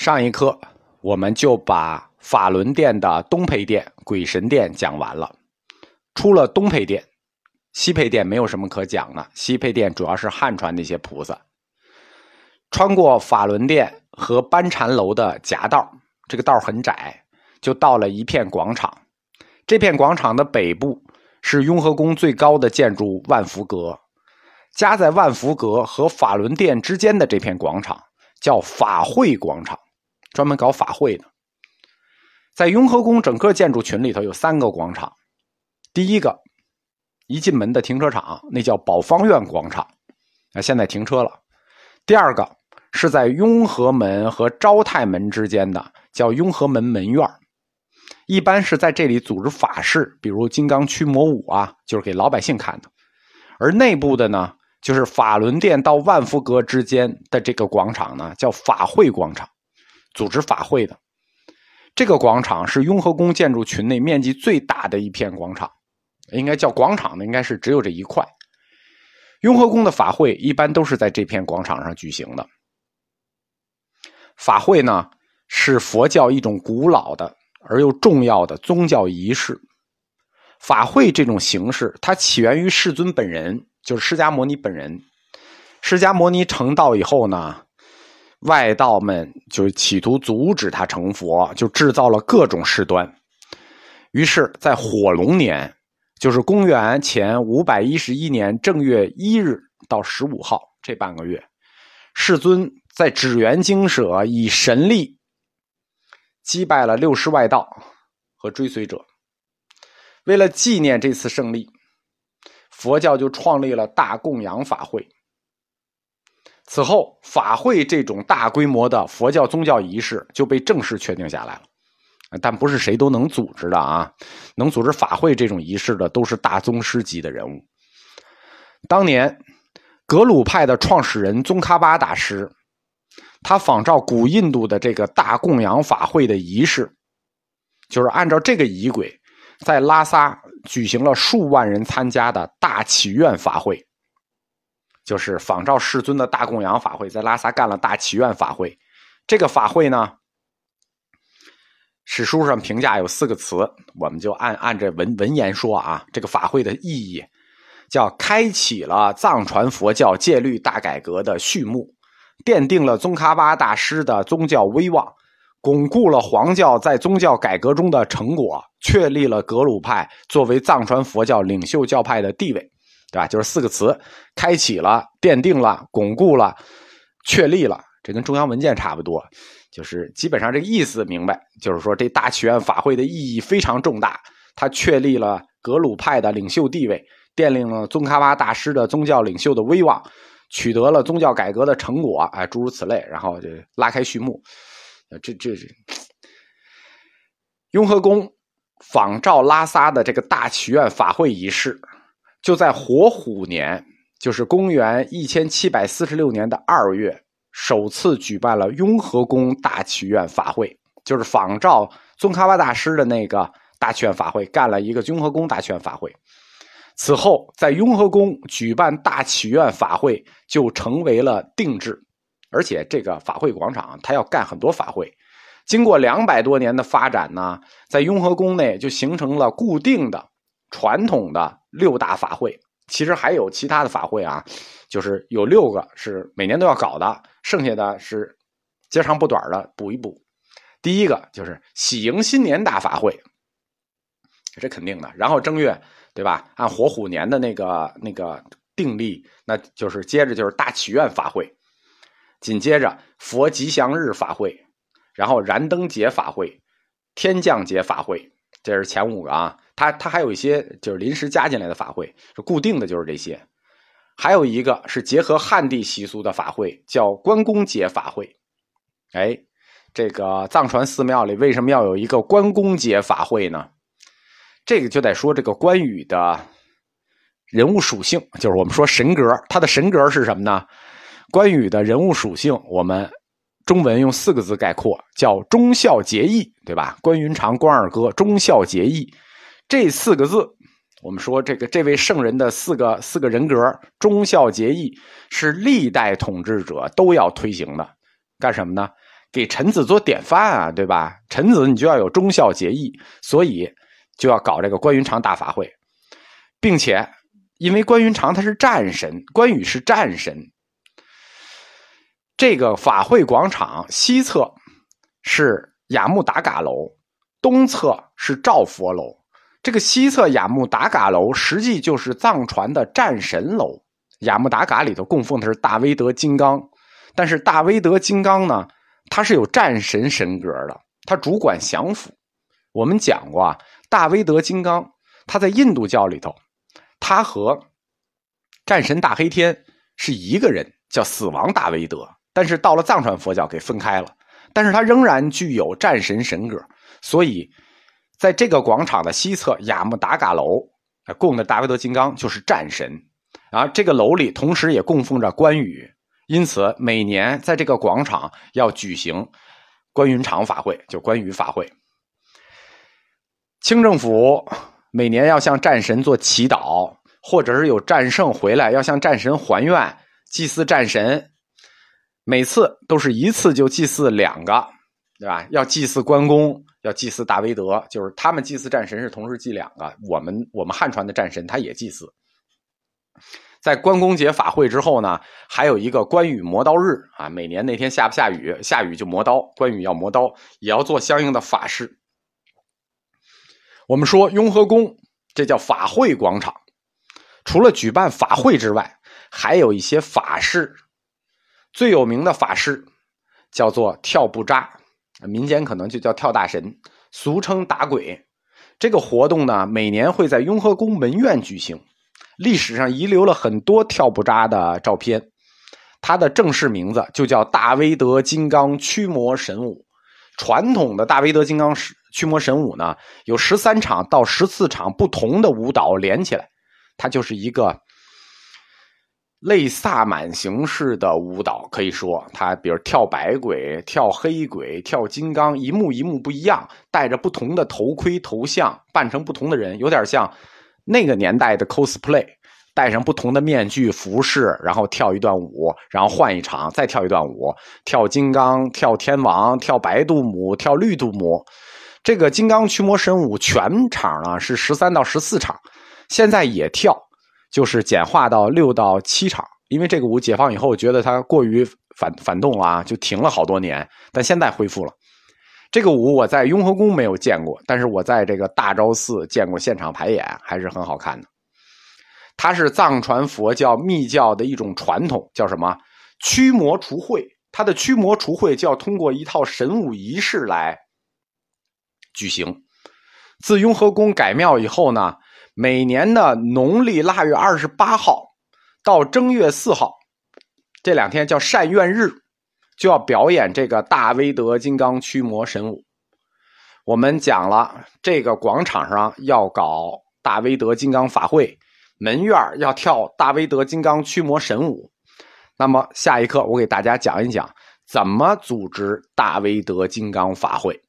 上一课我们就把法轮殿的东配殿、鬼神殿讲完了。出了东配殿，西配殿没有什么可讲的。西配殿主要是汉传那些菩萨。穿过法轮殿和班禅楼的夹道，这个道很窄，就到了一片广场。这片广场的北部是雍和宫最高的建筑万福阁，夹在万福阁和法轮殿之间的这片广场叫法会广场。专门搞法会的，在雍和宫整个建筑群里头有三个广场。第一个，一进门的停车场，那叫宝方院广场，啊，现在停车了。第二个是在雍和门和昭泰门之间的，叫雍和门门院一般是在这里组织法事，比如金刚驱魔舞啊，就是给老百姓看的。而内部的呢，就是法轮殿到万福阁之间的这个广场呢，叫法会广场。组织法会的这个广场是雍和宫建筑群内面积最大的一片广场，应该叫广场的，应该是只有这一块。雍和宫的法会一般都是在这片广场上举行的。法会呢是佛教一种古老的而又重要的宗教仪式。法会这种形式，它起源于世尊本人，就是释迦牟尼本人。释迦牟尼成道以后呢。外道们就企图阻止他成佛，就制造了各种事端。于是，在火龙年，就是公元前五百一十一年正月一日到十五号这半个月，世尊在指原精舍以神力击败了六师外道和追随者。为了纪念这次胜利，佛教就创立了大供养法会。此后，法会这种大规模的佛教宗教仪式就被正式确定下来了，但不是谁都能组织的啊！能组织法会这种仪式的，都是大宗师级的人物。当年，格鲁派的创始人宗喀巴大师，他仿照古印度的这个大供养法会的仪式，就是按照这个仪轨，在拉萨举行了数万人参加的大祈愿法会。就是仿照世尊的大供养法会，在拉萨干了大祈愿法会。这个法会呢，史书上评价有四个词，我们就按按这文文言说啊。这个法会的意义叫开启了藏传佛教戒律大改革的序幕，奠定了宗喀巴大师的宗教威望，巩固了黄教在宗教改革中的成果，确立了格鲁派作为藏传佛教领袖教派的地位。对吧？就是四个词：开启了、奠定了、巩固了、确立了。这跟中央文件差不多，就是基本上这个意思明白。就是说，这大祈愿法会的意义非常重大，它确立了格鲁派的领袖地位，奠定了宗喀巴大师的宗教领袖的威望，取得了宗教改革的成果，哎，诸如此类。然后就拉开序幕。这这是雍和宫仿照拉萨的这个大祈愿法会仪式。就在火虎年，就是公元一千七百四十六年的二月，首次举办了雍和宫大祈愿法会，就是仿照宗喀巴大师的那个大祈愿法会，干了一个雍和宫大祈愿法会。此后，在雍和宫举办大祈愿法会就成为了定制，而且这个法会广场它要干很多法会。经过两百多年的发展呢，在雍和宫内就形成了固定的。传统的六大法会，其实还有其他的法会啊，就是有六个是每年都要搞的，剩下的是接长补短的补一补。第一个就是喜迎新年大法会，这肯定的。然后正月，对吧？按火虎年的那个那个定例，那就是接着就是大祈愿法会，紧接着佛吉祥日法会，然后燃灯节法会，天降节法会，这是前五个啊。它它还有一些就是临时加进来的法会，是固定的，就是这些。还有一个是结合汉地习俗的法会，叫关公节法会。哎，这个藏传寺庙里为什么要有一个关公节法会呢？这个就得说这个关羽的人物属性，就是我们说神格，他的神格是什么呢？关羽的人物属性，我们中文用四个字概括，叫忠孝节义，对吧？关云长、关二哥，忠孝节义。这四个字，我们说这个这位圣人的四个四个人格，忠孝节义，是历代统治者都要推行的。干什么呢？给臣子做典范啊，对吧？臣子你就要有忠孝节义，所以就要搞这个关云长大法会，并且因为关云长他是战神，关羽是战神，这个法会广场西侧是雅木达嘎楼，东侧是赵佛楼。这个西侧雅木达嘎楼实际就是藏传的战神楼。雅木达嘎里头供奉的是大威德金刚，但是大威德金刚呢？它是有战神神格的，它主管降服。我们讲过啊，大威德金刚，他在印度教里头，他和战神大黑天是一个人，叫死亡大威德。但是到了藏传佛教给分开了，但是他仍然具有战神神格。所以，在这个广场的西侧雅木达嘎楼供的达维德金刚就是战神，然后这个楼里同时也供奉着关羽。因此，每年在这个广场要举行关云长法会，就关羽法会。清政府每年要向战神做祈祷，或者是有战胜回来要向战神还愿，祭祀战神。每次都是一次就祭祀两个，对吧？要祭祀关公，要祭祀大威德，就是他们祭祀战神是同时祭两个。我们我们汉传的战神他也祭祀。在关公节法会之后呢，还有一个关羽磨刀日啊，每年那天下不下雨，下雨就磨刀，关羽要磨刀，也要做相应的法事。我们说雍和宫，这叫法会广场，除了举办法会之外，还有一些法事。最有名的法师叫做跳布扎，民间可能就叫跳大神，俗称打鬼。这个活动呢，每年会在雍和宫门院举行。历史上遗留了很多跳布扎的照片，它的正式名字就叫大威德金刚驱魔神舞。传统的大威德金刚驱魔神舞呢，有十三场到十四场不同的舞蹈连起来，它就是一个类萨满形式的舞蹈。可以说，它比如跳白鬼、跳黑鬼、跳金刚，一幕一幕不一样，戴着不同的头盔头像，扮成不同的人，有点像。那个年代的 cosplay，戴上不同的面具服饰，然后跳一段舞，然后换一场再跳一段舞，跳金刚、跳天王、跳白度母、跳绿度母。这个金刚驱魔神舞全场呢是十三到十四场，现在也跳，就是简化到六到七场。因为这个舞解放以后，觉得它过于反反动了啊，就停了好多年，但现在恢复了。这个舞我在雍和宫没有见过，但是我在这个大昭寺见过现场排演，还是很好看的。它是藏传佛教密教的一种传统，叫什么？驱魔除秽。它的驱魔除秽就要通过一套神武仪式来举行。自雍和宫改庙以后呢，每年的农历腊月二十八号到正月四号这两天叫善愿日。就要表演这个大威德金刚驱魔神舞。我们讲了，这个广场上要搞大威德金刚法会，门院要跳大威德金刚驱魔神舞。那么下一课我给大家讲一讲怎么组织大威德金刚法会。